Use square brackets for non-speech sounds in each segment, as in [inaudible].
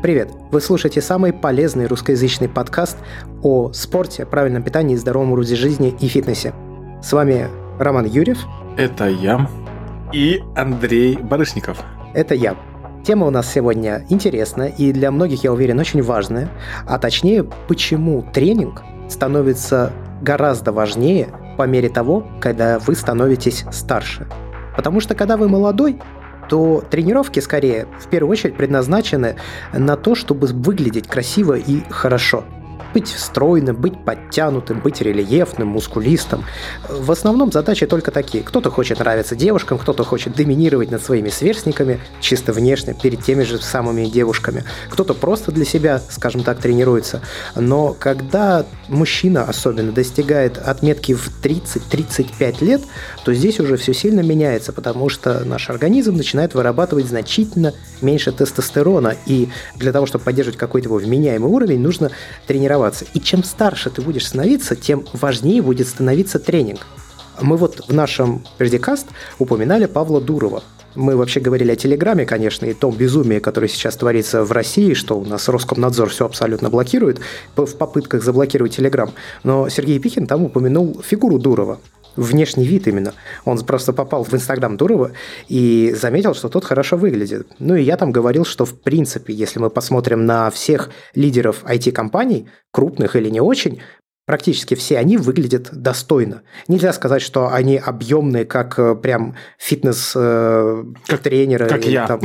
Привет! Вы слушаете самый полезный русскоязычный подкаст о спорте, правильном питании, здоровом образе жизни и фитнесе. С вами Роман Юрьев. Это я. И Андрей Барышников. Это я. Тема у нас сегодня интересная и для многих, я уверен, очень важная. А точнее, почему тренинг становится гораздо важнее по мере того, когда вы становитесь старше. Потому что когда вы молодой, то тренировки скорее в первую очередь предназначены на то, чтобы выглядеть красиво и хорошо – быть стройным, быть подтянутым, быть рельефным, мускулистым. В основном задачи только такие. Кто-то хочет нравиться девушкам, кто-то хочет доминировать над своими сверстниками, чисто внешне, перед теми же самыми девушками. Кто-то просто для себя, скажем так, тренируется. Но когда мужчина особенно достигает отметки в 30-35 лет, то здесь уже все сильно меняется, потому что наш организм начинает вырабатывать значительно меньше тестостерона. И для того, чтобы поддерживать какой-то его вменяемый уровень, нужно тренироваться тренироваться. И чем старше ты будешь становиться, тем важнее будет становиться тренинг. Мы вот в нашем предикаст упоминали Павла Дурова. Мы вообще говорили о Телеграме, конечно, и том безумии, которое сейчас творится в России, что у нас Роскомнадзор все абсолютно блокирует в попытках заблокировать Телеграм. Но Сергей Пихин там упомянул фигуру Дурова внешний вид именно. Он просто попал в Инстаграм Дурова и заметил, что тот хорошо выглядит. Ну и я там говорил, что в принципе, если мы посмотрим на всех лидеров IT-компаний, крупных или не очень, практически все они выглядят достойно. Нельзя сказать, что они объемные, как э, прям фитнес-тренеры. Э, как, я. [laughs]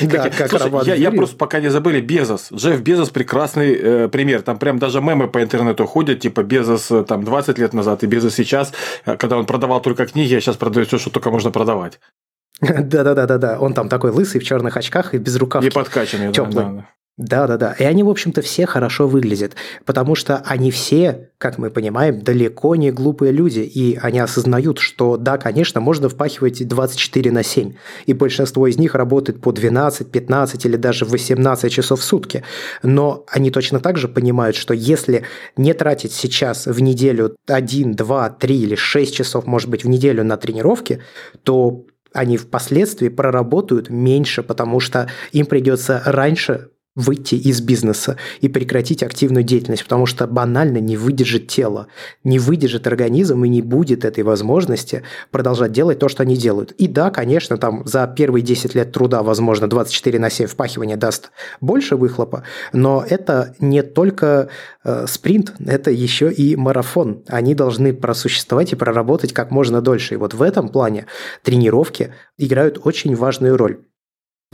Да, как Слушай, я просто пока не забыли Безос. Джефф Безос прекрасный э, пример. Там прям даже мемы по интернету ходят, типа Безос там 20 лет назад и Безос сейчас, когда он продавал только книги, а сейчас продает все, что только можно продавать. [laughs] Да-да-да-да-да. Он там такой лысый в черных очках и без рукавки. И подкачанный. Теплый. Да, да. Да-да-да. И они, в общем-то, все хорошо выглядят, потому что они все, как мы понимаем, далеко не глупые люди, и они осознают, что да, конечно, можно впахивать 24 на 7, и большинство из них работает по 12, 15 или даже 18 часов в сутки. Но они точно так же понимают, что если не тратить сейчас в неделю 1, 2, 3 или 6 часов, может быть, в неделю на тренировки, то они впоследствии проработают меньше, потому что им придется раньше выйти из бизнеса и прекратить активную деятельность, потому что банально не выдержит тело, не выдержит организм и не будет этой возможности продолжать делать то, что они делают. И да, конечно, там за первые 10 лет труда, возможно, 24 на 7 впахивания даст больше выхлопа, но это не только э, спринт, это еще и марафон. Они должны просуществовать и проработать как можно дольше. И вот в этом плане тренировки играют очень важную роль.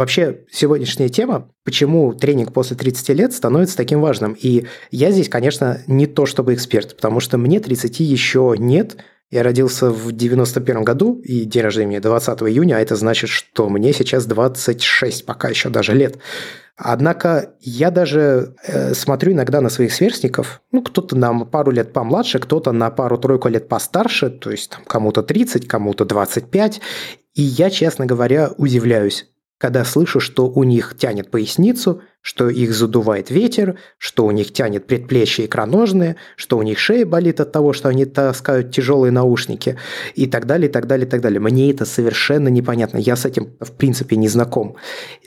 Вообще, сегодняшняя тема, почему тренинг после 30 лет становится таким важным. И я здесь, конечно, не то чтобы эксперт, потому что мне 30 еще нет. Я родился в 91 году, и день рождения 20 июня, а это значит, что мне сейчас 26, пока еще даже лет. Однако я даже э, смотрю иногда на своих сверстников, ну, кто-то на пару лет помладше, кто-то на пару-тройку лет постарше, то есть там кому-то 30, кому-то 25, и я, честно говоря, удивляюсь когда слышу, что у них тянет поясницу, что их задувает ветер, что у них тянет предплечья икроножные, что у них шея болит от того, что они таскают тяжелые наушники и так далее, и так далее, и так далее. Мне это совершенно непонятно. Я с этим, в принципе, не знаком.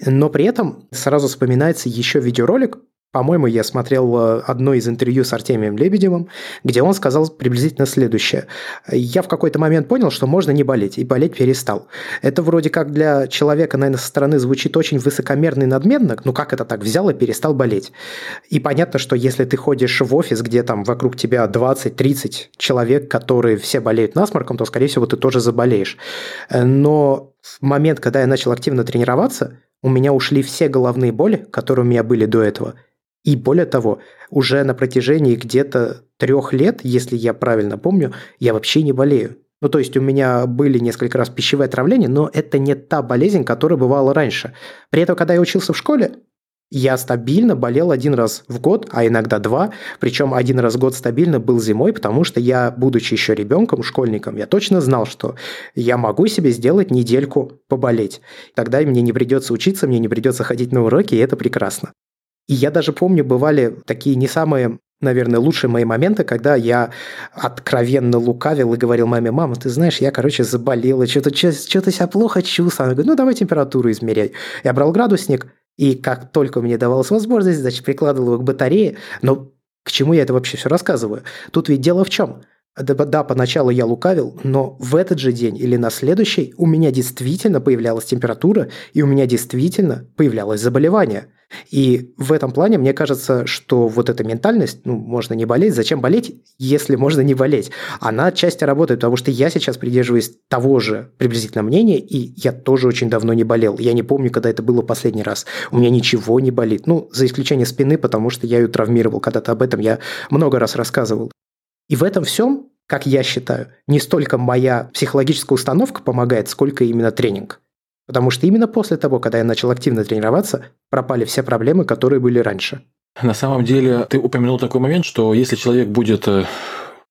Но при этом сразу вспоминается еще видеоролик, по-моему, я смотрел э, одно из интервью с Артемием Лебедевым, где он сказал приблизительно следующее. Я в какой-то момент понял, что можно не болеть, и болеть перестал. Это вроде как для человека, наверное, со стороны звучит очень высокомерно и надменно, ну как это так, взял и перестал болеть. И понятно, что если ты ходишь в офис, где там вокруг тебя 20-30 человек, которые все болеют насморком, то, скорее всего, ты тоже заболеешь. Но в момент, когда я начал активно тренироваться, у меня ушли все головные боли, которые у меня были до этого – и более того, уже на протяжении где-то трех лет, если я правильно помню, я вообще не болею. Ну, то есть у меня были несколько раз пищевые отравления, но это не та болезнь, которая бывала раньше. При этом, когда я учился в школе, я стабильно болел один раз в год, а иногда два. Причем один раз в год стабильно был зимой, потому что я, будучи еще ребенком, школьником, я точно знал, что я могу себе сделать недельку поболеть. Тогда мне не придется учиться, мне не придется ходить на уроки, и это прекрасно. И я даже помню, бывали такие не самые наверное, лучшие мои моменты, когда я откровенно лукавил и говорил маме, мама, ты знаешь, я, короче, заболела, что-то что себя плохо чувствую. Она говорит, ну, давай температуру измеряй. Я брал градусник, И как только мне давалась возможность, значит, прикладывал его к батарее. Но к чему я это вообще все рассказываю? Тут ведь дело в чем? Да, да, поначалу я лукавил, но в этот же день или на следующий у меня действительно появлялась температура, и у меня действительно появлялось заболевание. И в этом плане мне кажется, что вот эта ментальность, ну, можно не болеть, зачем болеть, если можно не болеть? Она отчасти работает, потому что я сейчас придерживаюсь того же приблизительно мнения, и я тоже очень давно не болел. Я не помню, когда это было последний раз. У меня ничего не болит. Ну, за исключением спины, потому что я ее травмировал. Когда-то об этом я много раз рассказывал. И в этом всем, как я считаю, не столько моя психологическая установка помогает, сколько именно тренинг. Потому что именно после того, когда я начал активно тренироваться, пропали все проблемы, которые были раньше. На самом деле, ты упомянул такой момент, что если человек будет э,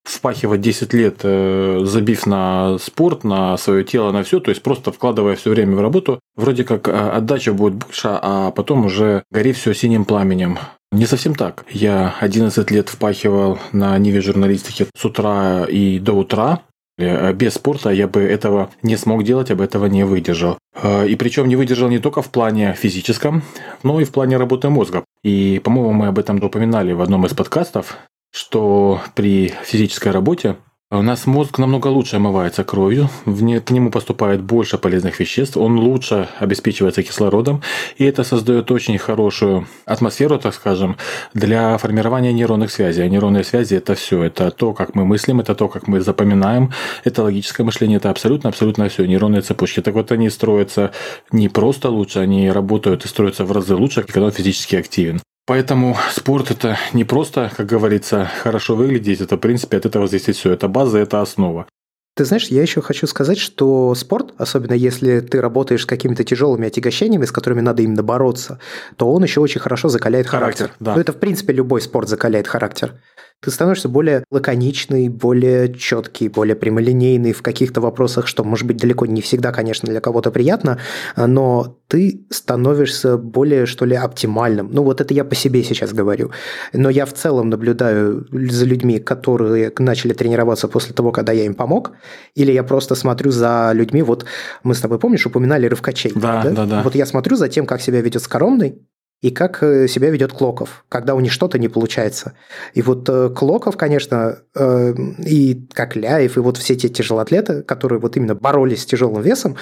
впахивать 10 лет, э, забив на спорт, на свое тело, на все, то есть просто вкладывая все время в работу, вроде как э, отдача будет больше, а потом уже гори все синим пламенем. Не совсем так. Я 11 лет впахивал на Ниве журналистики с утра и до утра. Э, без спорта я бы этого не смог делать, бы этого не выдержал. Э, и причем не выдержал не только в плане физическом, но и в плане работы мозга. И, по-моему, мы об этом упоминали в одном из подкастов, что при физической работе у нас мозг намного лучше омывается кровью, к нему поступает больше полезных веществ, он лучше обеспечивается кислородом, и это создает очень хорошую атмосферу, так скажем, для формирования нейронных связей. А нейронные связи – это все, это то, как мы мыслим, это то, как мы запоминаем, это логическое мышление, это абсолютно-абсолютно все, нейронные цепочки. Так вот, они строятся не просто лучше, они работают и строятся в разы лучше, когда он физически активен. Поэтому спорт это не просто, как говорится, хорошо выглядеть, это в принципе от этого зависит все. Это база, это основа. Ты знаешь, я еще хочу сказать, что спорт, особенно если ты работаешь с какими-то тяжелыми отягощениями, с которыми надо именно бороться, то он еще очень хорошо закаляет характер. характер да. Ну, это, в принципе, любой спорт закаляет характер ты становишься более лаконичный, более четкий, более прямолинейный в каких-то вопросах, что, может быть, далеко не всегда, конечно, для кого-то приятно, но ты становишься более, что ли, оптимальным. Ну, вот это я по себе сейчас говорю. Но я в целом наблюдаю за людьми, которые начали тренироваться после того, когда я им помог, или я просто смотрю за людьми, вот мы с тобой, помнишь, упоминали рывкачей? Да, да, да. да. Вот я смотрю за тем, как себя ведет Скоромный, и как э, себя ведет Клоков, когда у них что-то не получается. И вот э, Клоков, конечно, э, и как Ляев, и вот все те тяжелоатлеты, которые вот именно боролись с тяжелым весом,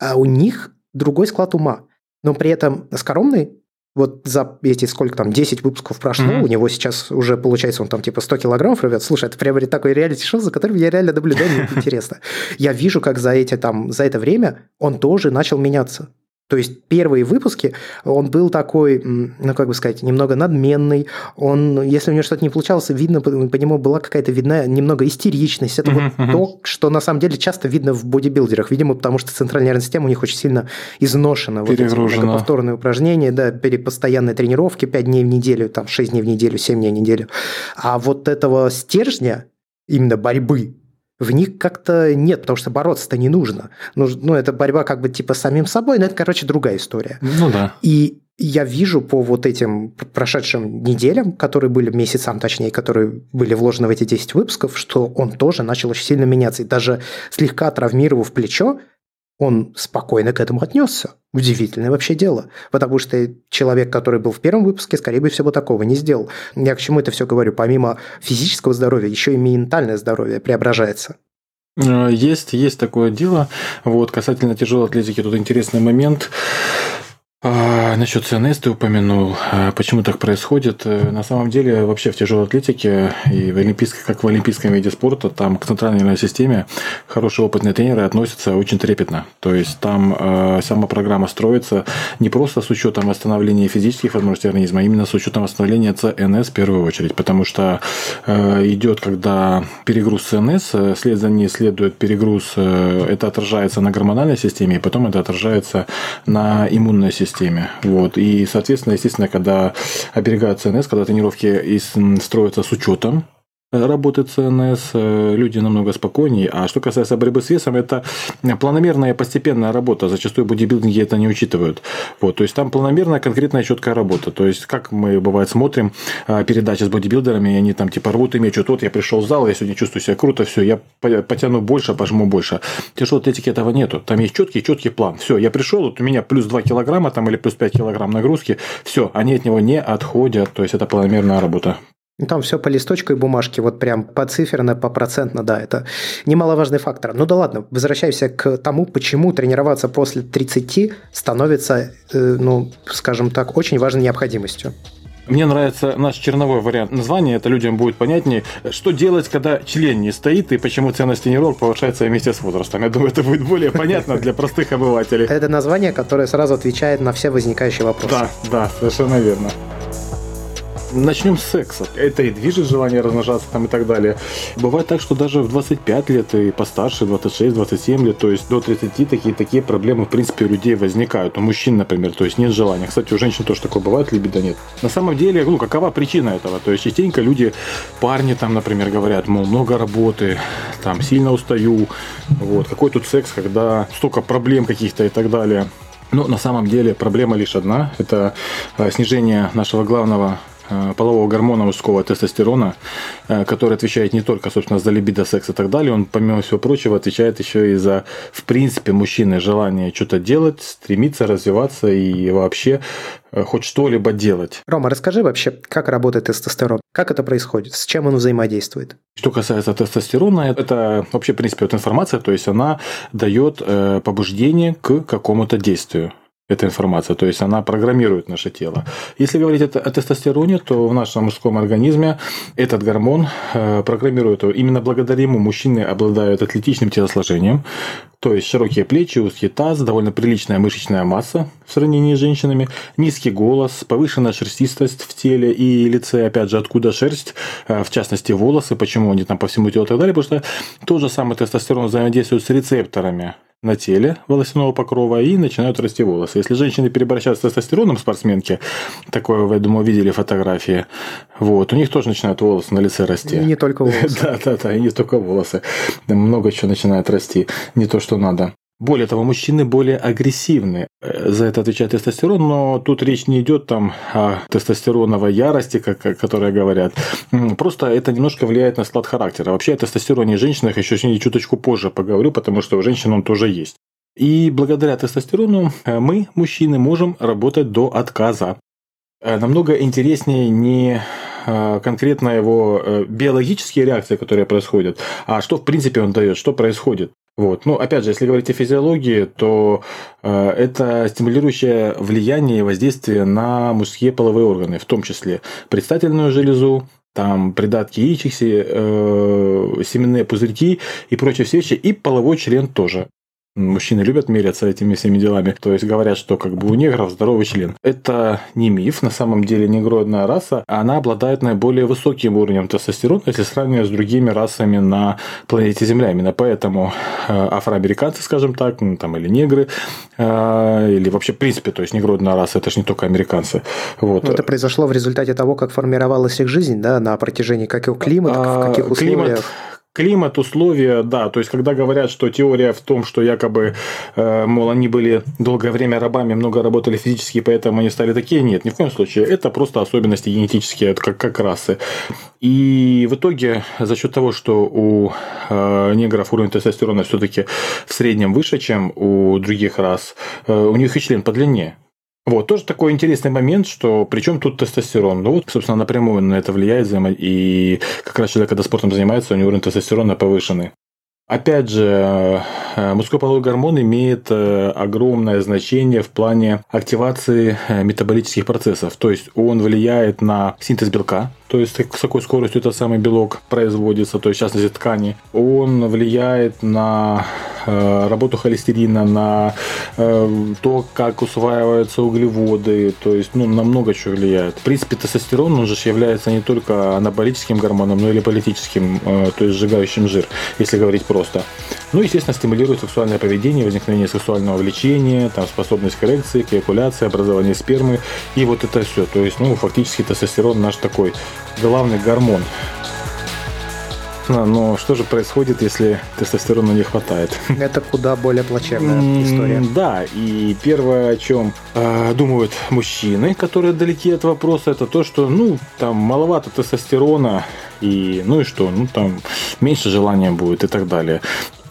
а у них другой склад ума. Но при этом скоромный вот за эти сколько там, 10 выпусков прошло, mm-hmm. у него сейчас уже, получается, он там типа 100 килограммов рвет. Слушай, это прям такой реалити-шоу, за которым я реально наблюдаю, мне интересно. Я вижу, как за, эти, там, за это время он тоже начал меняться. То есть первые выпуски он был такой, ну как бы сказать, немного надменный. Он, если у него что-то не получалось, видно, по, по нему была какая-то видна немного истеричность. Это uh-huh, вот uh-huh. то, что на самом деле часто видно в бодибилдерах. Видимо, потому что центральная нервная система у них очень сильно изношена. Вот эти повторные упражнения, да, постоянные тренировки 5 дней в неделю, там 6 дней в неделю, 7 дней в неделю. А вот этого стержня, именно борьбы, в них как-то нет, потому что бороться-то не нужно. Ну, ну, это борьба как бы типа с самим собой, но это, короче, другая история. Ну да. И я вижу по вот этим прошедшим неделям, которые были, месяцам точнее, которые были вложены в эти 10 выпусков, что он тоже начал очень сильно меняться. И даже слегка травмировав плечо, он спокойно к этому отнесся. Удивительное вообще дело. Потому что человек, который был в первом выпуске, скорее всего, такого не сделал. Я к чему это все говорю? Помимо физического здоровья, еще и ментальное здоровье преображается. Э, есть, есть такое дело. Вот, касательно тяжелой атлетики, тут интересный момент. А, насчет ЦНС ты упомянул. А, почему так происходит? Э, на самом деле, вообще в тяжелой атлетике и в олимпийской, как в олимпийском виде спорта, там к центральной нервной системе хорошие опытные тренеры относятся очень трепетно. То есть там э, сама программа строится не просто с учетом восстановления физических возможностей организма, а именно с учетом восстановления ЦНС в первую очередь. Потому что э, идет, когда перегруз ЦНС, э, след за ней следует перегруз, э, это отражается на гормональной системе, и потом это отражается на иммунной системе системе. Вот. И, соответственно, естественно, когда оберегают ЦНС, когда тренировки строятся с учетом работы ЦНС, э, люди намного спокойнее. А что касается борьбы с весом, это планомерная постепенная работа. Зачастую бодибилдинги это не учитывают. Вот, то есть там планомерная, конкретная, четкая работа. То есть, как мы, бывает, смотрим э, передачи с бодибилдерами, и они там типа рвут и мечут. Вот я пришел в зал, я сегодня чувствую себя круто, все, я потяну больше, пожму больше. Тяжелой атлетики этого нету. Там есть четкий, четкий план. Все, я пришел, вот у меня плюс 2 килограмма там или плюс 5 килограмм нагрузки. Все, они от него не отходят. То есть, это планомерная работа. Ну, там все по листочку и бумажке, вот прям по циферно, по процентно, да, это немаловажный фактор. Ну да ладно, возвращаемся к тому, почему тренироваться после 30 становится, э, ну, скажем так, очень важной необходимостью. Мне нравится наш черновой вариант названия, это людям будет понятнее. Что делать, когда член не стоит, и почему ценность тренировок повышается вместе с возрастом. Я думаю, это будет более понятно для простых обывателей. Это название, которое сразу отвечает на все возникающие вопросы. Да, да, совершенно верно. Начнем с секса. Это и движет желание размножаться там и так далее. Бывает так, что даже в 25 лет и постарше, 26-27 лет, то есть до 30 такие, такие проблемы в принципе у людей возникают. У мужчин, например, то есть нет желания. Кстати, у женщин тоже такое бывает, либидо нет. На самом деле, ну, какова причина этого? То есть частенько люди, парни там, например, говорят, мол, много работы, там, сильно устаю, вот, какой тут секс, когда столько проблем каких-то и так далее. Но на самом деле проблема лишь одна. Это э, снижение нашего главного полового гормона мужского тестостерона, э, который отвечает не только, собственно, за либидо, секс и так далее, он, помимо всего прочего, отвечает еще и за, в принципе, мужчины желание что-то делать, стремиться развиваться и вообще э, хоть что-либо делать. Рома, расскажи вообще, как работает тестостерон? Как это происходит? С чем он взаимодействует? Что касается тестостерона, это вообще, в принципе, вот информация, то есть она дает побуждение к какому-то действию эта информация, то есть она программирует наше тело. Если говорить о тестостероне, то в нашем мужском организме этот гормон э, программирует, именно благодаря ему мужчины обладают атлетичным телосложением, то есть широкие плечи, узкий таз, довольно приличная мышечная масса в сравнении с женщинами, низкий голос, повышенная шерстистость в теле и лице, опять же, откуда шерсть, э, в частности волосы, почему они там по всему телу и так далее, потому что тот же самый тестостерон взаимодействует с рецепторами на теле волосяного покрова и начинают расти волосы. Если женщины переборщают с тестостероном спортсменки, такое, вы, я думаю, видели фотографии, вот, у них тоже начинают волосы на лице расти. И не только волосы. [laughs] Да, да, да, и не только волосы. Много чего начинает расти, не то, что надо. Более того, мужчины более агрессивны. Э, за это отвечает тестостерон, но тут речь не идет там о тестостероновой ярости, как, которые говорят. Просто это немножко влияет на склад характера. Вообще о тестостероне женщинах еще сегодня чуточку позже поговорю, потому что у женщин он тоже есть. И благодаря тестостерону э, мы, мужчины, можем работать до отказа. Э, намного интереснее не конкретно его биологические реакции, которые происходят, а что в принципе он дает, что происходит. Вот. Ну, опять же, если говорить о физиологии, то э, это стимулирующее влияние и воздействие на мужские половые органы, в том числе предстательную железу, там придатки яичек, э, семенные пузырьки и прочие вещи, и половой член тоже. Мужчины любят меряться этими всеми делами. То есть говорят, что как бы у негров здоровый член. Это не миф. На самом деле негроидная раса, она обладает наиболее высоким уровнем тестостерона, если сравнивать с другими расами на планете Земля. Именно поэтому э, афроамериканцы, скажем так, ну, там, или негры, э, или вообще, в принципе, то есть негроидная раса, это же не только американцы. Вот. Но это произошло в результате того, как формировалась их жизнь, да, на протяжении каких климат, в каких условиях. Климат, Климат, условия, да. То есть, когда говорят, что теория в том, что якобы, э, мол, они были долгое время рабами, много работали физически, поэтому они стали такие, нет, ни в коем случае. Это просто особенности генетические, как, как расы. И в итоге, за счет того, что у э, негров уровень тестостерона все-таки в среднем выше, чем у других рас, э, у них и член подлиннее. Вот, тоже такой интересный момент, что причем тут тестостерон. Ну вот, собственно, напрямую на это влияет, и как раз человек, когда спортом занимается, у него уровень тестостерона повышенный. Опять же, э, мужской половой гормон имеет э, огромное значение в плане активации э, метаболических процессов. То есть он влияет на синтез белка, то есть с какой скоростью этот самый белок производится, то есть в частности ткани. Он влияет на Э, работу холестерина, на э, то, как усваиваются углеводы, то есть ну, на много чего влияет. В принципе, тестостерон, он же является не только анаболическим гормоном, но и липолитическим, э, то есть сжигающим жир, если говорить просто. Ну, естественно, стимулирует сексуальное поведение, возникновение сексуального влечения, там, способность к эрекции, к эякуляции, образование спермы и вот это все. То есть, ну, фактически тестостерон наш такой главный гормон Но, что же происходит, если тестостерона не хватает? Это куда более плачевная история. Да, и первое, о чем э, думают мужчины, которые далеки от вопроса, это то, что, ну, там маловато тестостерона, и, ну и что, ну там меньше желания будет и так далее.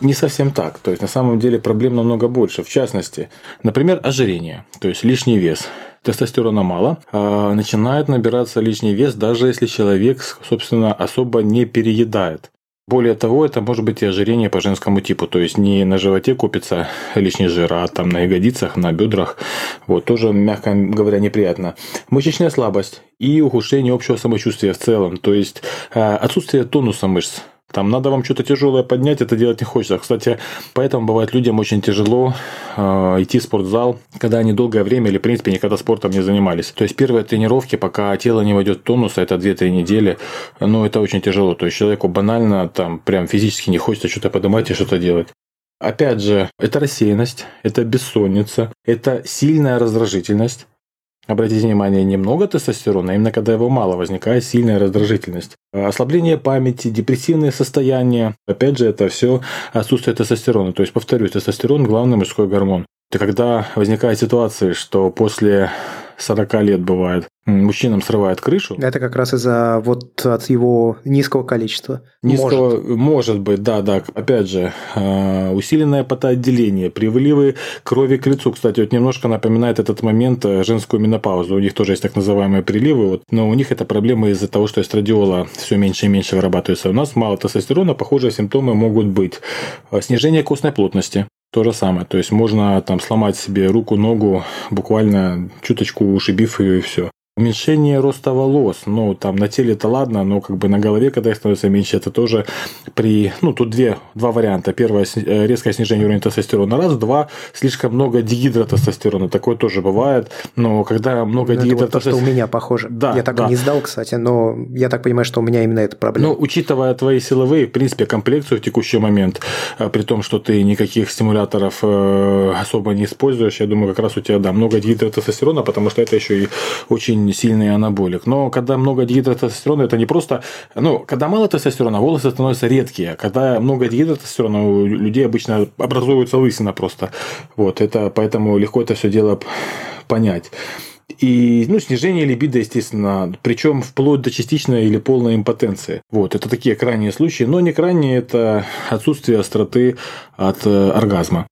Не совсем так. То есть, на самом деле проблем намного больше. В частности, например, ожирение, то есть лишний вес тестостерона мало, а начинает набираться лишний вес, даже если человек, собственно, особо не переедает. Более того, это может быть и ожирение по женскому типу, то есть не на животе купится лишний жир, а там на ягодицах, на бедрах. Вот, тоже, мягко говоря, неприятно. Мышечная слабость и ухудшение общего самочувствия в целом, то есть э, отсутствие тонуса мышц. Там надо вам что-то тяжелое поднять, это делать не хочется. Кстати, поэтому бывает людям очень тяжело э, идти в спортзал, когда они долгое время или, в принципе, никогда спортом не занимались. То есть, первые тренировки, пока тело не войдет в тонус, а это 2-3 недели, ну, это очень тяжело. То есть, человеку банально там прям физически не хочется что-то поднимать и что-то делать. Опять же, это рассеянность, это бессонница, это сильная раздражительность, Обратите внимание, немного тестостерона, а именно когда его мало, возникает сильная раздражительность. Ослабление памяти, депрессивные состояния. Опять же, это все отсутствие тестостерона. То есть, повторюсь, тестостерон – главный мужской гормон. Это когда возникает ситуация, что после 40 лет бывает, мужчинам срывает крышу. Это как раз из-за вот от его низкого количества. Низкого, может, может быть, да, да. Опять же, э, усиленное потоотделение, привливы крови к лицу. Кстати, вот немножко напоминает этот момент э, женскую менопаузу. У них тоже есть так называемые приливы, вот, но у них это проблема из-за того, что эстрадиола все меньше и меньше вырабатывается. У нас мало тестостерона, похожие симптомы могут быть. Э, снижение костной плотности, то же самое. То есть можно там сломать себе руку, ногу, буквально чуточку ушибив ее и все. Уменьшение роста волос, ну, там на теле это ладно, но как бы на голове, когда их становится меньше, это тоже при, ну, тут две, два варианта. Первое, э, резкое снижение уровня тестостерона. Раз, два, слишком много дигидротестостерона. Такое тоже бывает, но когда много ну, дигидротестостерона... Вот то, что у меня похоже. Да, я так да. не сдал, кстати, но я так понимаю, что у меня именно эта проблема. Ну, учитывая твои силовые, в принципе, комплекцию в текущий момент, э, при том, что ты никаких стимуляторов э, особо не используешь, я думаю, как раз у тебя, да, много дигидротестостерона, потому что это еще и очень сильный анаболик. Но когда много дигидротестостерона, это не просто... Ну, когда мало тестостерона, волосы становятся редкие. Когда много дигидротестостерона, у людей обычно образуется лысина просто. Вот, это поэтому легко это все дело понять. И ну, снижение либидо, естественно, причем вплоть до частичной или полной импотенции. Вот, это такие крайние случаи, но не крайние, это отсутствие остроты от э, оргазма.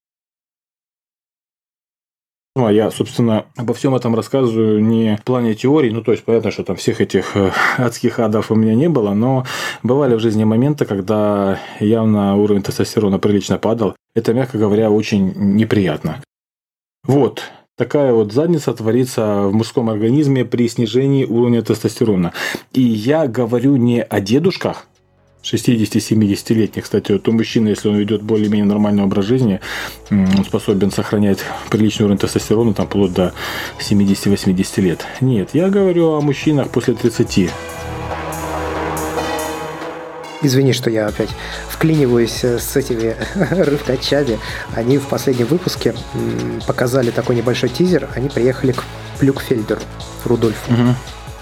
Ну, а я, собственно, обо всем этом рассказываю не в плане теории, ну, то есть, понятно, что там всех этих э, адских адов у меня не было, но бывали в жизни моменты, когда явно уровень тестостерона прилично падал. Это, мягко говоря, очень неприятно. Вот, такая вот задница творится в мужском организме при снижении уровня тестостерона. И я говорю не о дедушках, 60-70-летних, кстати, вот у мужчины, если он ведет более-менее нормальный образ жизни, он способен сохранять приличный уровень тестостерона там вплоть до 70-80 лет. Нет, я говорю о мужчинах после 30. Извини, что я опять вклиниваюсь э, с этими [laughs] рывкачами. Они в последнем выпуске показали такой небольшой тизер. Они приехали к Плюкфельдеру, Рудольфу. Угу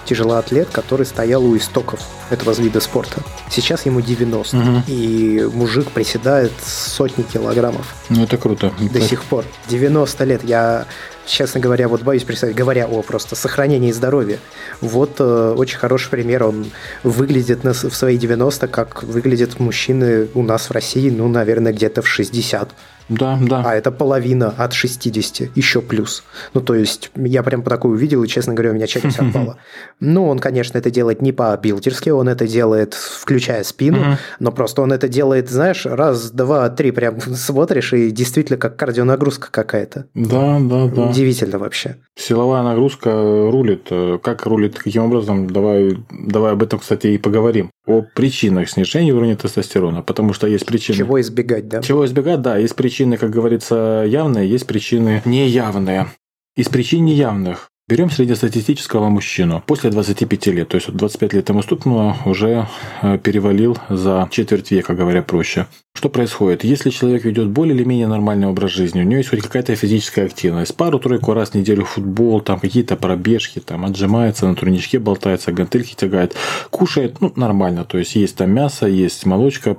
тяжелоатлет, который стоял у истоков этого вида спорта. Сейчас ему 90, угу. и мужик приседает сотни килограммов. Ну, это круто. До так. сих пор. 90 лет. Я, честно говоря, вот боюсь представить, говоря о просто сохранении здоровья. Вот э, очень хороший пример. Он выглядит на, в свои 90, как выглядят мужчины у нас в России, ну, наверное, где-то в 60. Да, да. А это половина от 60, еще плюс. Ну, то есть, я прям по такую увидел, и, честно говоря, у меня челюсть отпала. [laughs] Ну, он, конечно, это делает не по-билдерски, он это делает, включая спину, но просто он это делает, знаешь, раз, два, три прям [laughs] смотришь, и действительно как кардионагрузка какая-то. Да, да, да. Удивительно вообще. Силовая нагрузка рулит. Как рулит, каким образом? Давай, давай об этом, кстати, и поговорим. О причинах снижения уровня тестостерона, потому что есть причины. Чего избегать, да? Чего избегать, да. Есть причины, как говорится, явные, есть причины неявные. Из причин неявных Берем среднестатистического мужчину после 25 лет, то есть вот 25 лет ему стукнуло, уже э, перевалил за четверть века, говоря проще. Что происходит? Если человек ведет более или менее нормальный образ жизни, у него есть хоть какая-то физическая активность, пару-тройку раз в неделю футбол, там какие-то пробежки, там отжимается, на турничке болтается, гантельки тягает, кушает, ну, нормально, то есть есть там мясо, есть молочка,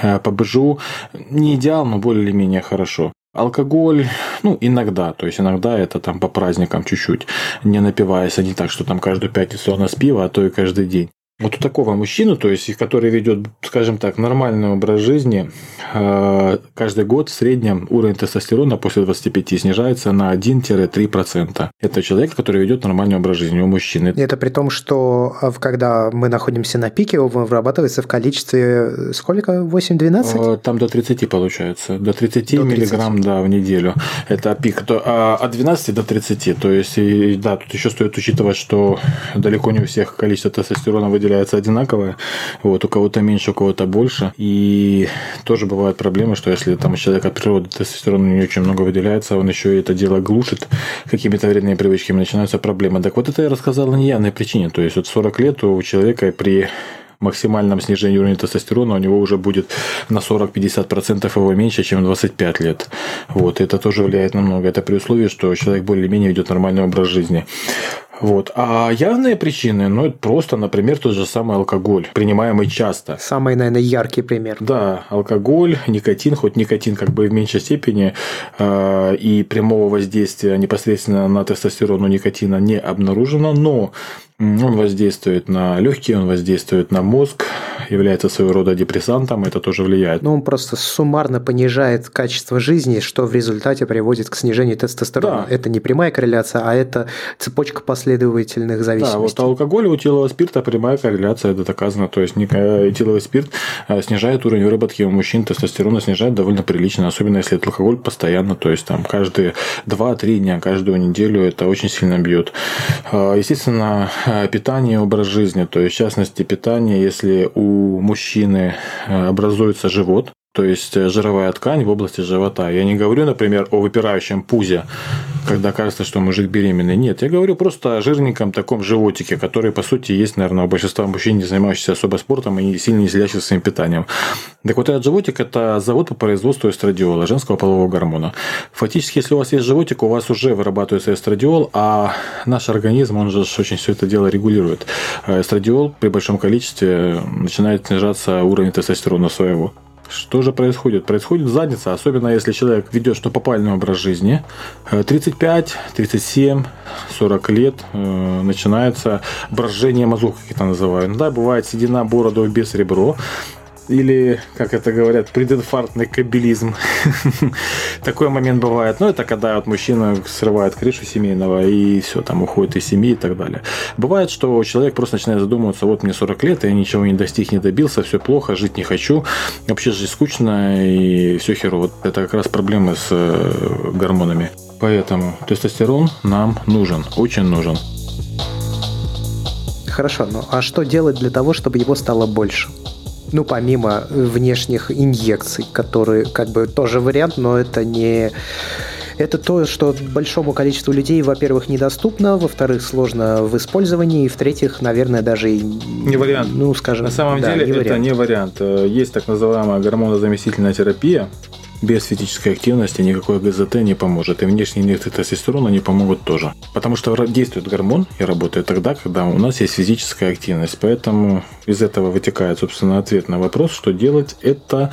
э, по БЖУ, не идеал, но более или менее хорошо. Алкоголь, ну, иногда, то есть иногда это там по праздникам чуть-чуть, не напиваясь, а не так, что там каждую пятницу у нас пиво, а то и каждый день. Вот у такого мужчины, то есть, который ведет, скажем так, нормальный образ жизни, э, каждый год в среднем уровень тестостерона после 25 снижается на 1-3%. Это человек, который ведет нормальный образ жизни у мужчины. Это при том, что а, когда мы находимся на пике, он вырабатывается в количестве э, сколько? 8-12? Э, там до 30 получается. До 30 до миллиграмм да, в неделю. Это пик. А от 12 до 30. То есть, и, да, тут еще стоит учитывать, что далеко не у всех количество тестостерона выделяется выделяется одинаковое. Вот, у кого-то меньше, у кого-то больше. И тоже бывают проблемы, что если там у человека от природы тестостерона не очень много выделяется, он еще и это дело глушит какими-то вредными привычками, начинаются проблемы. Так вот это я рассказал на неявной причине. То есть вот 40 лет у человека при максимальном снижении уровня тестостерона у него уже будет на 40-50% его меньше, чем 25 лет. Вот, это тоже влияет на много. Это при условии, что человек более-менее ведет нормальный образ жизни. Вот. А явные причины, ну, это просто, например, тот же самый алкоголь, принимаемый часто. Самый, наверное, яркий пример. Да, алкоголь, никотин, хоть никотин как бы в меньшей степени, э, и прямого воздействия непосредственно на тестостерон у никотина не обнаружено, но он воздействует на легкие, он воздействует на мозг, является своего рода депрессантом, это тоже влияет. Ну, он просто суммарно понижает качество жизни, что в результате приводит к снижению тестостерона. Да. Это не прямая корреляция, а это цепочка последовательных зависимостей. Да, вот алкоголь у этилового спирта прямая корреляция, это доказано. То есть этиловый спирт э, снижает уровень выработки у мужчин тестостерона, снижает довольно прилично, особенно если это алкоголь постоянно, то есть там каждые 2-3 дня, каждую неделю это очень сильно бьет. Э, естественно, Э, питание, образ жизни. То есть, в частности, питание, если у мужчины э, образуется живот, то есть э, жировая ткань в области живота. Я не говорю, например, о выпирающем пузе, когда кажется, что мужик беременный. Нет, я говорю просто о жирненьком таком животике, который, по сути, есть, наверное, у большинства мужчин, не занимающихся особо спортом и сильно не следящих своим питанием. Так вот, этот животик – это завод по производству эстрадиола, женского полового гормона. Фактически, если у вас есть животик, у вас уже вырабатывается эстрадиол, а наш организм, он же очень все это дело регулирует. Э, эстрадиол при большом количестве начинает снижаться уровень тестостерона своего. Что же происходит? Происходит задница, особенно если человек ведет что попальный образ жизни. 35, 37, 40 лет э, начинается брожение мозгов, как это называют. Да, бывает седина, борода, без ребро или, как это говорят, прединфарктный кабелизм. [laughs] Такой момент бывает. Но это когда вот мужчина срывает крышу семейного и все, там уходит из семьи и так далее. Бывает, что человек просто начинает задумываться, вот мне 40 лет, я ничего не достиг, не добился, все плохо, жить не хочу, вообще жить скучно и все херово. Вот это как раз проблемы с э, гормонами. Поэтому тестостерон нам нужен, очень нужен. Хорошо, ну а что делать для того, чтобы его стало больше? Ну, помимо внешних инъекций, которые как бы тоже вариант, но это не это то, что большому количеству людей, во-первых, недоступно, во-вторых, сложно в использовании, и в-третьих, наверное, даже и... Не вариант. Ну, скажем... На самом да, деле не это вариант. не вариант. Э, есть так называемая гормонозаместительная терапия, без физической активности никакой ГЗТ не поможет. И внешние инъекции тестостерона не помогут тоже. Потому что действует гормон и работает тогда, когда у нас есть физическая активность. Поэтому из этого вытекает, собственно, ответ на вопрос, что делать. Это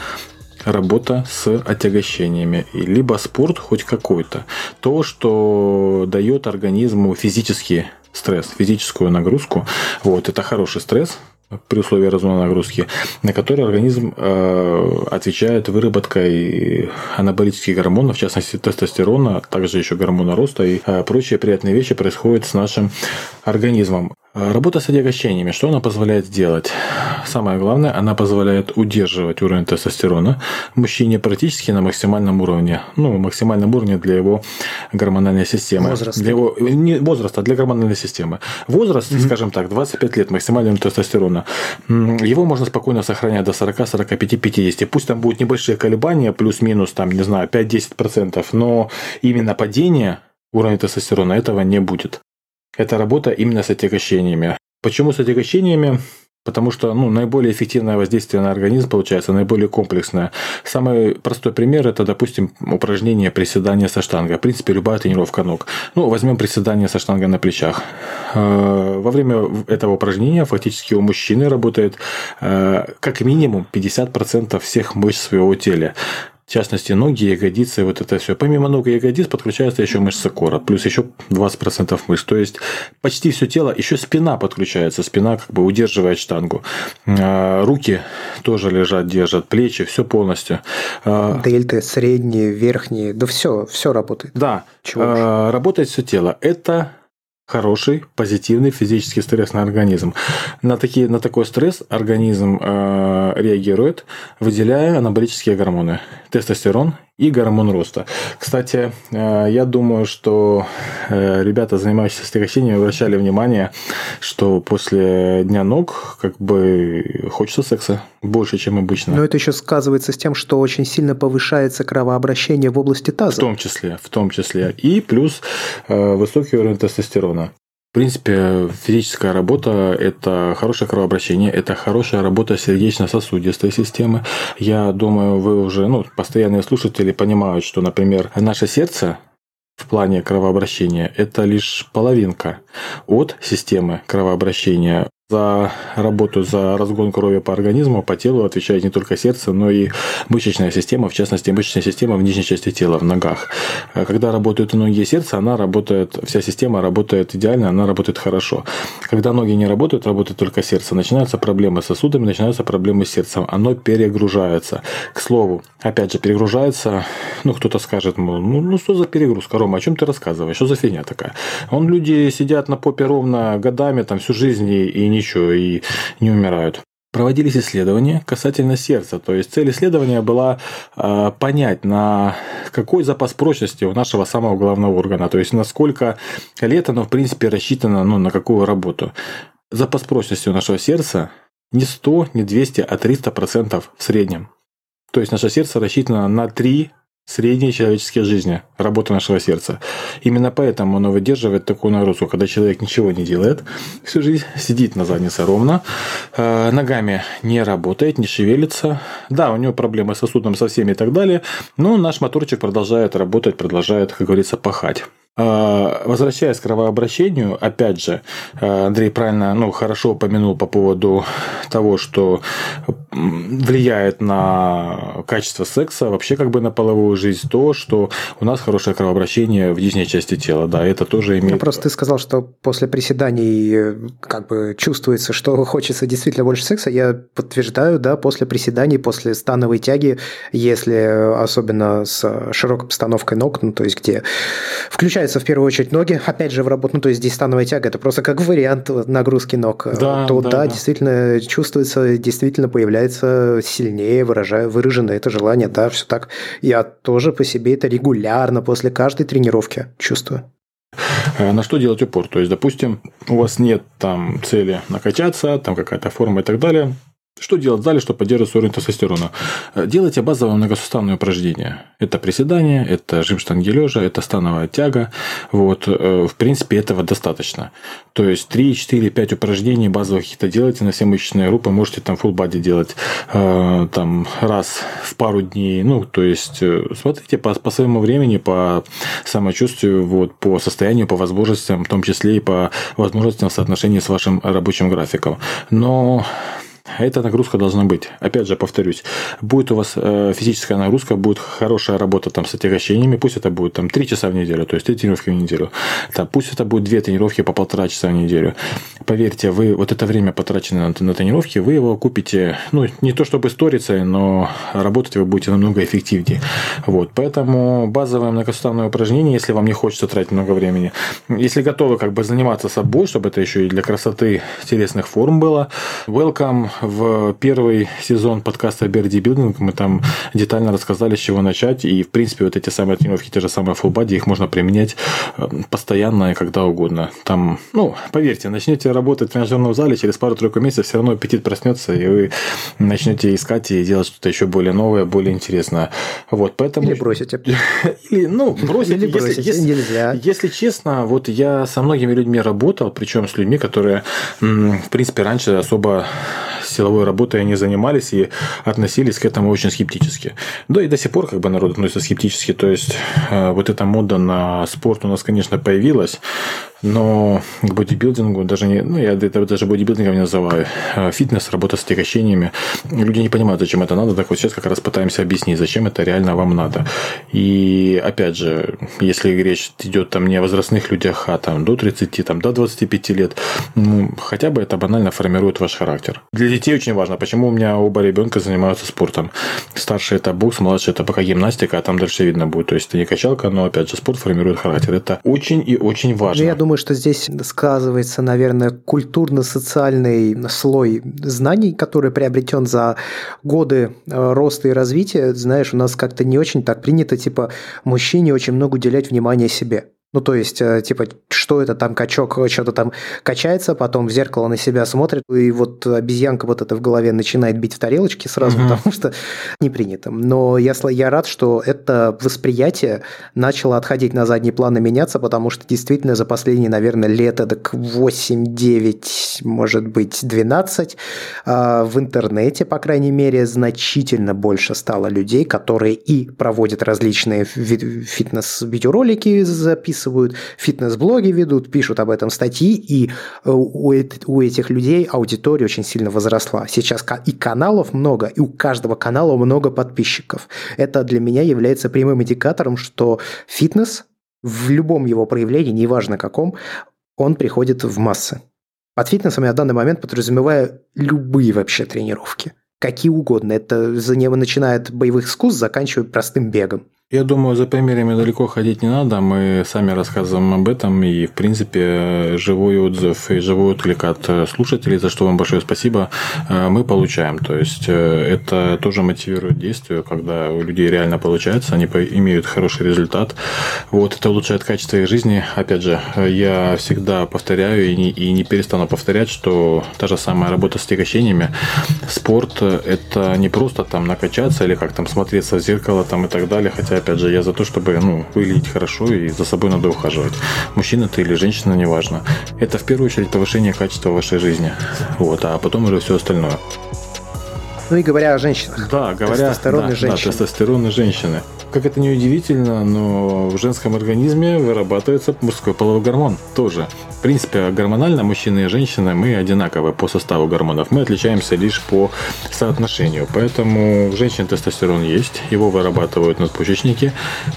работа с отягощениями, либо спорт хоть какой-то. То, что дает организму физический стресс, физическую нагрузку. Вот, это хороший стресс, при условии разумной нагрузки, на который организм э, отвечает выработкой анаболических гормонов, в частности тестостерона, также еще гормона роста и э, прочие приятные вещи происходят с нашим организмом. Работа с отягощениями, что она позволяет сделать? Самое главное, она позволяет удерживать уровень тестостерона в мужчине практически на максимальном уровне. Ну, максимальном уровне для его гормональной системы. Возраст. Для его, не возраста, а для гормональной системы. Возраст, mm-hmm. скажем так, 25 лет максимального тестостерона. Его можно спокойно сохранять до 40, 45, 50. Пусть там будут небольшие колебания, плюс-минус, там, не знаю, 5-10%, но именно падение уровня тестостерона этого не будет. Это работа именно с отягощениями. Почему с отягощениями? Потому что ну, наиболее эффективное воздействие на организм получается, наиболее комплексное. Самый простой пример – это, допустим, упражнение приседания со штангой. В принципе, любая тренировка ног. Ну, возьмем приседание со штангой на плечах. Э, во время этого упражнения фактически у мужчины работает э, как минимум 50% всех мышц своего тела в частности, ноги, ягодицы, вот это все. Помимо ног и ягодиц подключается еще мышца кора, плюс еще 20% мышц. То есть почти все тело, еще спина подключается, спина как бы удерживает штангу. А, руки тоже лежат, держат, плечи, все полностью. А, Дельты, средние, верхние, да все, все работает. Да, Чего а, работает все тело. Это хороший, позитивный физический стресс на организм. На, такие, на такой стресс организм э, реагирует, выделяя анаболические гормоны. Тестостерон и гормон роста. Кстати, э, я думаю, что э, ребята, занимающиеся стягощением, обращали внимание, что после дня ног как бы хочется секса больше, чем обычно. Но это еще сказывается с тем, что очень сильно повышается кровообращение в области таза. В том числе, в том числе. И плюс э, высокий уровень тестостерона. Принципе, физическая работа – это хорошее кровообращение, это хорошая работа сердечно-сосудистой системы. Я думаю, вы уже, ну, постоянные слушатели понимают, что, например, наше сердце в плане кровообращения – это лишь половинка от системы кровообращения. За работу, за разгон крови по организму, по телу отвечает не только сердце, но и мышечная система, в частности, мышечная система в нижней части тела, в ногах. А когда работают ноги и сердце, она работает, вся система работает идеально, она работает хорошо. Когда ноги не работают, работает только сердце, начинаются проблемы с сосудами, начинаются проблемы с сердцем, оно перегружается. К слову, опять же, перегружается, ну, кто-то скажет, мол, ну, ну что за перегрузка, Рома, о чем ты рассказываешь, что за фигня такая? Он, люди сидят на попе ровно годами, там, всю жизнь и не ничего, и не умирают. Проводились исследования касательно сердца. То есть цель исследования была э, понять, на какой запас прочности у нашего самого главного органа. То есть насколько лет оно в принципе рассчитано ну, на какую работу. Запас прочности у нашего сердца не 100, не 200, а 300% процентов в среднем. То есть наше сердце рассчитано на 3 средней человеческой жизни, работа нашего сердца. Именно поэтому оно выдерживает такую нагрузку, когда человек ничего не делает всю жизнь, сидит на заднице ровно, э, ногами не работает, не шевелится. Да, у него проблемы с сосудом, со всеми и так далее, но наш моторчик продолжает работать, продолжает, как говорится, пахать. А, возвращаясь к кровообращению, опять же, а, Андрей правильно, ну, хорошо упомянул по поводу того, что влияет на качество секса, вообще как бы на половую жизнь, то, что у нас хорошее кровообращение в нижней части тела, да, это тоже имеет... Ну, просто ты сказал, что после приседаний э, как бы чувствуется, что [laughs] хочется действительно больше секса, я подтверждаю, да, после приседаний, после становой тяги, если особенно с широкой постановкой ног, ну, то есть где включая включаются в первую очередь ноги, опять же, в работу, ну, то есть здесь становая тяга, это просто как вариант нагрузки ног, да, то да, да, да, действительно чувствуется, действительно появляется сильнее выражая, выражено это желание, да, все так. Я тоже по себе это регулярно после каждой тренировки чувствую. Э, на что делать упор? То есть, допустим, у вас нет там цели накачаться, там какая-то форма и так далее. Что делать в зале, чтобы поддерживать уровень тестостерона? Э, делайте базовое многосуставное упражнение. Это приседание, это жим штанги лежа, это становая тяга. Вот, э, в принципе, этого достаточно. То есть 3, 4, 5 упражнений базовых каких-то делайте на все мышечные группы. Можете там full body делать э, там раз в пару дней. Ну, то есть смотрите по, по своему времени, по самочувствию, вот, по состоянию, по возможностям, в том числе и по возможностям в соотношении с вашим рабочим графиком. Но эта нагрузка должна быть. Опять же, повторюсь, будет у вас э, физическая нагрузка, будет хорошая работа там с отягощениями, пусть это будет там 3 часа в неделю, то есть 3 тренировки в неделю. Там, пусть это будет 2 тренировки по полтора часа в неделю. Поверьте, вы вот это время потраченное на, на тренировки, вы его купите, ну, не то чтобы сторицей, но работать вы будете намного эффективнее. Вот, поэтому базовое многосуставное упражнение, если вам не хочется тратить много времени, если готовы как бы заниматься собой, чтобы это еще и для красоты телесных форм было, welcome в первый сезон подкаста Берди Билдинг мы там детально рассказали, с чего начать. И, в принципе, вот эти самые тренировки, те же самые full body, их можно применять э, постоянно и когда угодно. Там, ну, поверьте, начнете работать в тренажерном зале, через пару-тройку месяцев все равно аппетит проснется, и вы начнете искать и делать что-то еще более новое, более интересное. Вот, поэтому... Или бросите. [laughs] Или, ну, бросите. Или бросите, если, нельзя. Если честно, вот я со многими людьми работал, причем с людьми, которые, в принципе, раньше особо силовой работой они занимались и относились к этому очень скептически. Да и до сих пор как бы народ относится скептически. То есть, э, вот эта мода на спорт у нас, конечно, появилась, но к бодибилдингу даже не, ну, я это даже бодибилдингом не называю, а фитнес, работа с отягощениями. Люди не понимают, зачем это надо, так вот сейчас как раз пытаемся объяснить, зачем это реально вам надо. И опять же, если речь идет там не о возрастных людях, а там до 30, там, до 25 лет, ну, хотя бы это банально формирует ваш характер. Для детей очень важно, почему у меня оба ребенка занимаются спортом. Старший это бокс, младший это пока гимнастика, а там дальше видно будет. То есть это не качалка, но опять же спорт формирует характер. Это очень и очень важно. Я думаю, что здесь сказывается, наверное, культурно-социальный слой знаний, который приобретен за годы э, роста и развития. Знаешь, у нас как-то не очень так принято, типа, мужчине очень много уделять внимания себе. Ну, то есть, э, типа, что это там качок что-то там качается, потом в зеркало на себя смотрит, и вот обезьянка вот это в голове начинает бить в тарелочке сразу, угу. потому что [laughs] не принято. Но я, я рад, что это восприятие начало отходить на задний план и меняться, потому что действительно за последние, наверное, лет так 8-9, может быть, 12 а, в интернете, по крайней мере, значительно больше стало людей, которые и проводят различные фитнес-видеоролики, записывают записывают, фитнес-блоги ведут, пишут об этом статьи, и э, у, у этих людей аудитория очень сильно возросла. Сейчас и каналов много, и у каждого канала много подписчиков. Это для меня является прямым индикатором, что фитнес в любом его проявлении, неважно каком, он приходит в массы. Под фитнесом я в данный момент подразумеваю любые вообще тренировки. Какие угодно. Это за него начинает боевых искусств, заканчивая простым бегом. Я думаю, за примерами далеко ходить не надо. Мы сами рассказываем об этом. И, в принципе, живой отзыв и живой отклик от слушателей, за что вам большое спасибо, э, мы получаем. То есть, э, это тоже мотивирует действие, когда у людей реально получается, они имеют хороший результат. Вот, это улучшает качество их жизни. Опять же, я всегда повторяю и не, и не перестану повторять, что та же самая работа с отягощениями, спорт – это не просто там накачаться или как там смотреться в зеркало там и так далее, хотя опять же, я за то, чтобы ну, выглядеть хорошо и за собой надо ухаживать. Мужчина ты или женщина, неважно. Это в первую очередь повышение качества вашей жизни. Вот, а потом уже все остальное. Ну и говоря о женщинах. Да, говоря тестостеронные да, женщины. Да, тестостеронные женщины. Как это не удивительно, но в женском организме вырабатывается мужской половой гормон тоже. В принципе, гормонально мужчины и женщины мы одинаковы по составу гормонов. Мы отличаемся лишь по соотношению. Поэтому у женщин тестостерон есть, его вырабатывают надпочечники.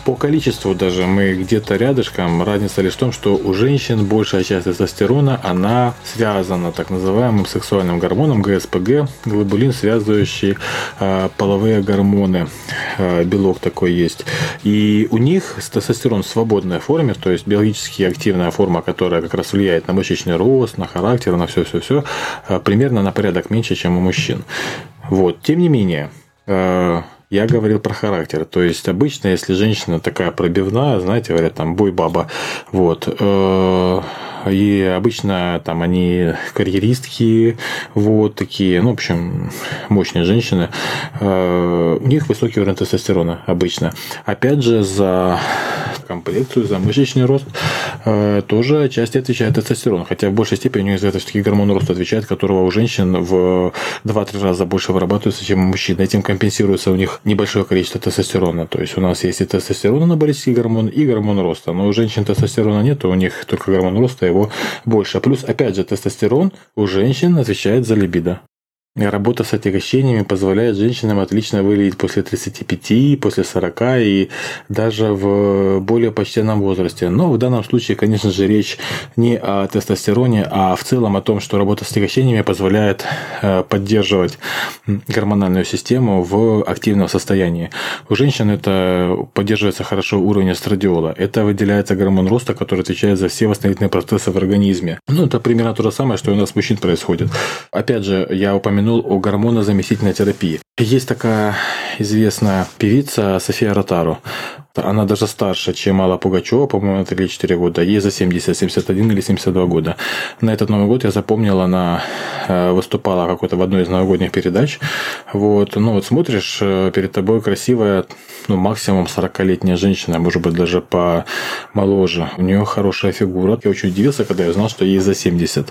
По количеству даже мы где-то рядышком. Разница лишь в том, что у женщин большая часть тестостерона, она связана так называемым сексуальным гормоном ГСПГ, глобулин, связывающий э, половые гормоны. Э, белок такой есть. И у них тестостерон в свободной форме, то есть биологически активная форма, которая как раз влияет на мышечный рост, на характер, на все-все-все, э, примерно на порядок меньше, чем у мужчин. Вот. Тем не менее, я говорил про характер. То есть, обычно, если женщина такая пробивная, знаете, говорят, там, бой баба, вот, и обычно там они карьеристки, вот такие, ну, в общем, мощные женщины. У них высокий уровень тестостерона обычно. Опять же, за комплекцию, за мышечный рост э, тоже отчасти отвечает тестостерон. Хотя в большей степени за это все-таки гормон роста отвечает, которого у женщин в 2-3 раза больше вырабатывается, чем у мужчин. Этим компенсируется у них небольшое количество тестостерона. То есть у нас есть и тестостерон, анаболический гормон, и гормон роста. Но у женщин тестостерона нет, у них только гормон роста, его больше. Плюс, опять же, тестостерон у женщин отвечает за либидо. Работа с отягощениями позволяет женщинам отлично выглядеть после 35, после 40 и даже в более почтенном возрасте. Но в данном случае, конечно же, речь не о тестостероне, а в целом о том, что работа с отягощениями позволяет э, поддерживать гормональную систему в активном состоянии. У женщин это поддерживается хорошо уровень эстрадиола. Это выделяется гормон роста, который отвечает за все восстановительные процессы в организме. Ну, это примерно то же самое, что у нас мужчин происходит. Опять же, я упомянул упомянул о гормонозаместительной терапии. Есть такая известная певица София Ротару. Она даже старше, чем Алла Пугачева, по-моему, на 3 или 4 года. Ей за 70, 71 или 72 года. На этот Новый год я запомнил, она э, выступала какой-то в одной из новогодних передач. Вот. Ну вот смотришь, э, перед тобой красивая, ну максимум 40-летняя женщина, может быть даже помоложе. У нее хорошая фигура. Я очень удивился, когда я узнал, что ей за 70.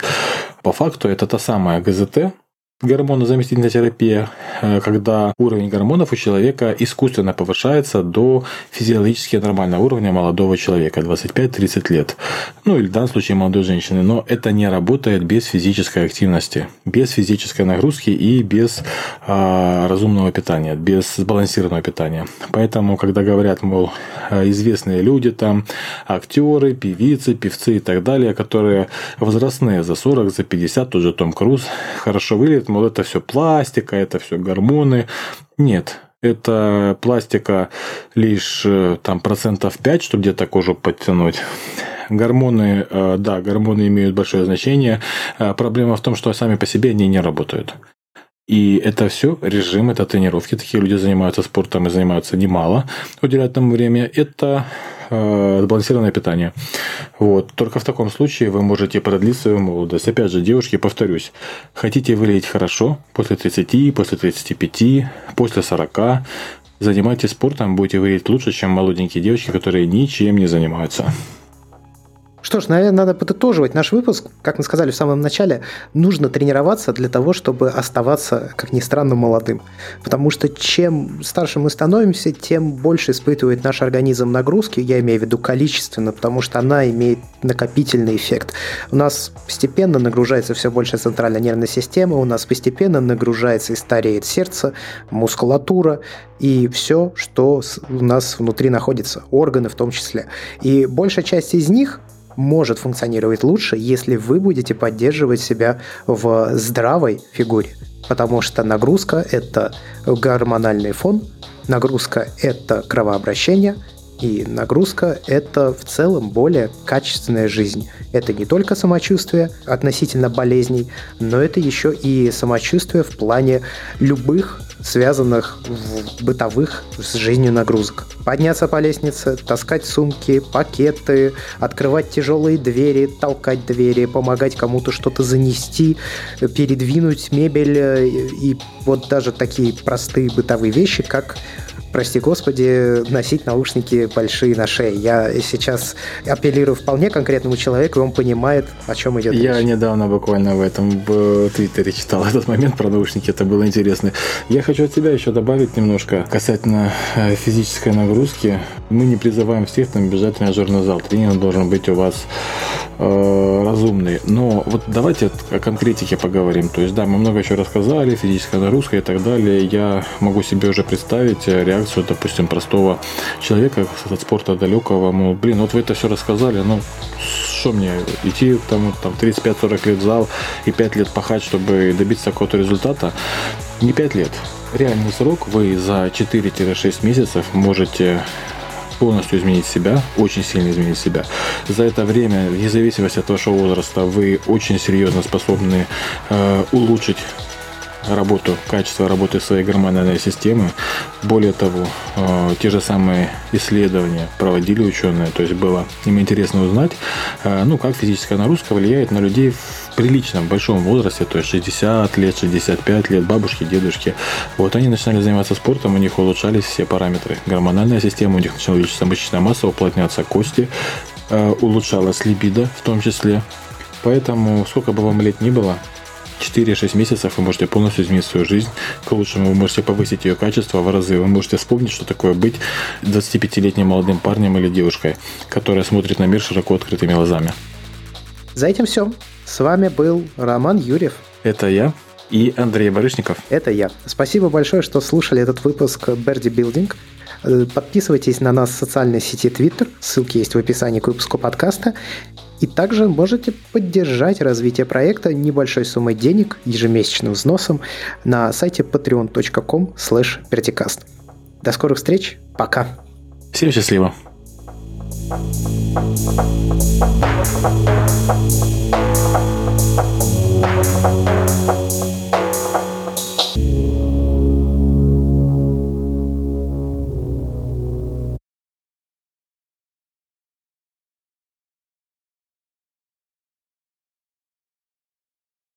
По факту это та самая ГЗТ, Гормонозаместительная терапия, э, когда уровень гормонов у человека искусственно повышается до физиологически нормального уровня молодого человека, 25-30 лет. Ну или в данном случае молодой женщины. Но это не работает без физической активности, без физической нагрузки и без а, разумного питания, без сбалансированного питания. Поэтому, когда говорят, мол, известные люди, там, актеры, певицы, певцы и так далее, которые возрастные за 40, за 50, тот же Том Круз, хорошо мол, это все пластика, это все гормоны. Нет, это пластика лишь э, там процентов 5, чтобы где-то кожу подтянуть. Гормоны, э, да, гормоны имеют большое значение. Э, проблема в том, что сами по себе они не работают. И это все режим, это тренировки. Такие люди занимаются спортом и занимаются немало, уделяют тому время. Это сбалансированное питание. Вот. Только в таком случае вы можете продлить свою молодость. Опять же, девушки, повторюсь, хотите выглядеть хорошо после 30, после 35, после 40, занимайтесь спортом, будете выглядеть лучше, чем молоденькие девочки, которые ничем не занимаются. Что ж, наверное, надо подытоживать наш выпуск. Как мы сказали в самом начале, нужно тренироваться для того, чтобы оставаться, как ни странно, молодым. Потому что чем старше мы становимся, тем больше испытывает наш организм нагрузки, я имею в виду количественно, потому что она имеет накопительный эффект. У нас постепенно нагружается все больше центральная нервная система, у нас постепенно нагружается и стареет сердце, мускулатура, и все, что у нас внутри находится, органы в том числе. И большая часть из них может функционировать лучше, если вы будете поддерживать себя в здравой фигуре. Потому что нагрузка – это гормональный фон, нагрузка – это кровообращение, и нагрузка – это в целом более качественная жизнь. Это не только самочувствие относительно болезней, но это еще и самочувствие в плане любых связанных в бытовых с жизнью нагрузок. Подняться по лестнице, таскать сумки, пакеты, открывать тяжелые двери, толкать двери, помогать кому-то что-то занести, передвинуть мебель э, и вот даже такие простые бытовые вещи, как прости господи, носить наушники большие на шее. Я сейчас апеллирую вполне конкретному человеку, и он понимает, о чем идет Я речь. недавно буквально в этом в Твиттере читал [laughs] этот момент про наушники, это было интересно. Я хочу от тебя еще добавить немножко касательно э, физической нагрузки. Мы не призываем всех там бежать в тренажерный зал. Тренинг должен быть у вас э, разумный. Но вот давайте о конкретике поговорим. То есть, да, мы много еще рассказали, физическая нагрузка и так далее. Я могу себе уже представить э, реакцию, допустим, простого человека от спорта далекого. Ну, блин, вот вы это все рассказали, ну, что мне, идти там, там 35-40 лет в зал и 5 лет пахать, чтобы добиться какого-то результата? Не 5 лет. Реальный срок вы за 4-6 месяцев можете полностью изменить себя, очень сильно изменить себя. За это время, вне зависимости от вашего возраста, вы очень серьезно способны э, улучшить работу, качество работы своей гормональной системы. Более того, э, те же самые исследования проводили ученые, то есть было им интересно узнать, э, ну, как физическая нагрузка влияет на людей в приличном, большом возрасте, то есть 60 лет, 65 лет, бабушки, дедушки. Вот они начинали заниматься спортом, у них улучшались все параметры. Гормональная система, у них начала увеличиться мышечная масса, уплотняться кости, э, улучшалась либидо в том числе. Поэтому, сколько бы вам лет ни было, 4-6 месяцев вы можете полностью изменить свою жизнь к лучшему. Вы можете повысить ее качество в разы. Вы можете вспомнить, что такое быть 25-летним молодым парнем или девушкой, которая смотрит на мир широко открытыми глазами. За этим все. С вами был Роман Юрьев. Это я. И Андрей Барышников. Это я. Спасибо большое, что слушали этот выпуск Берди Билдинг. Подписывайтесь на нас в социальной сети Twitter, ссылки есть в описании к выпуску подкаста. И также можете поддержать развитие проекта небольшой суммой денег, ежемесячным взносом на сайте patreon.com verticast. До скорых встреч, пока! Всем счастливо! thank you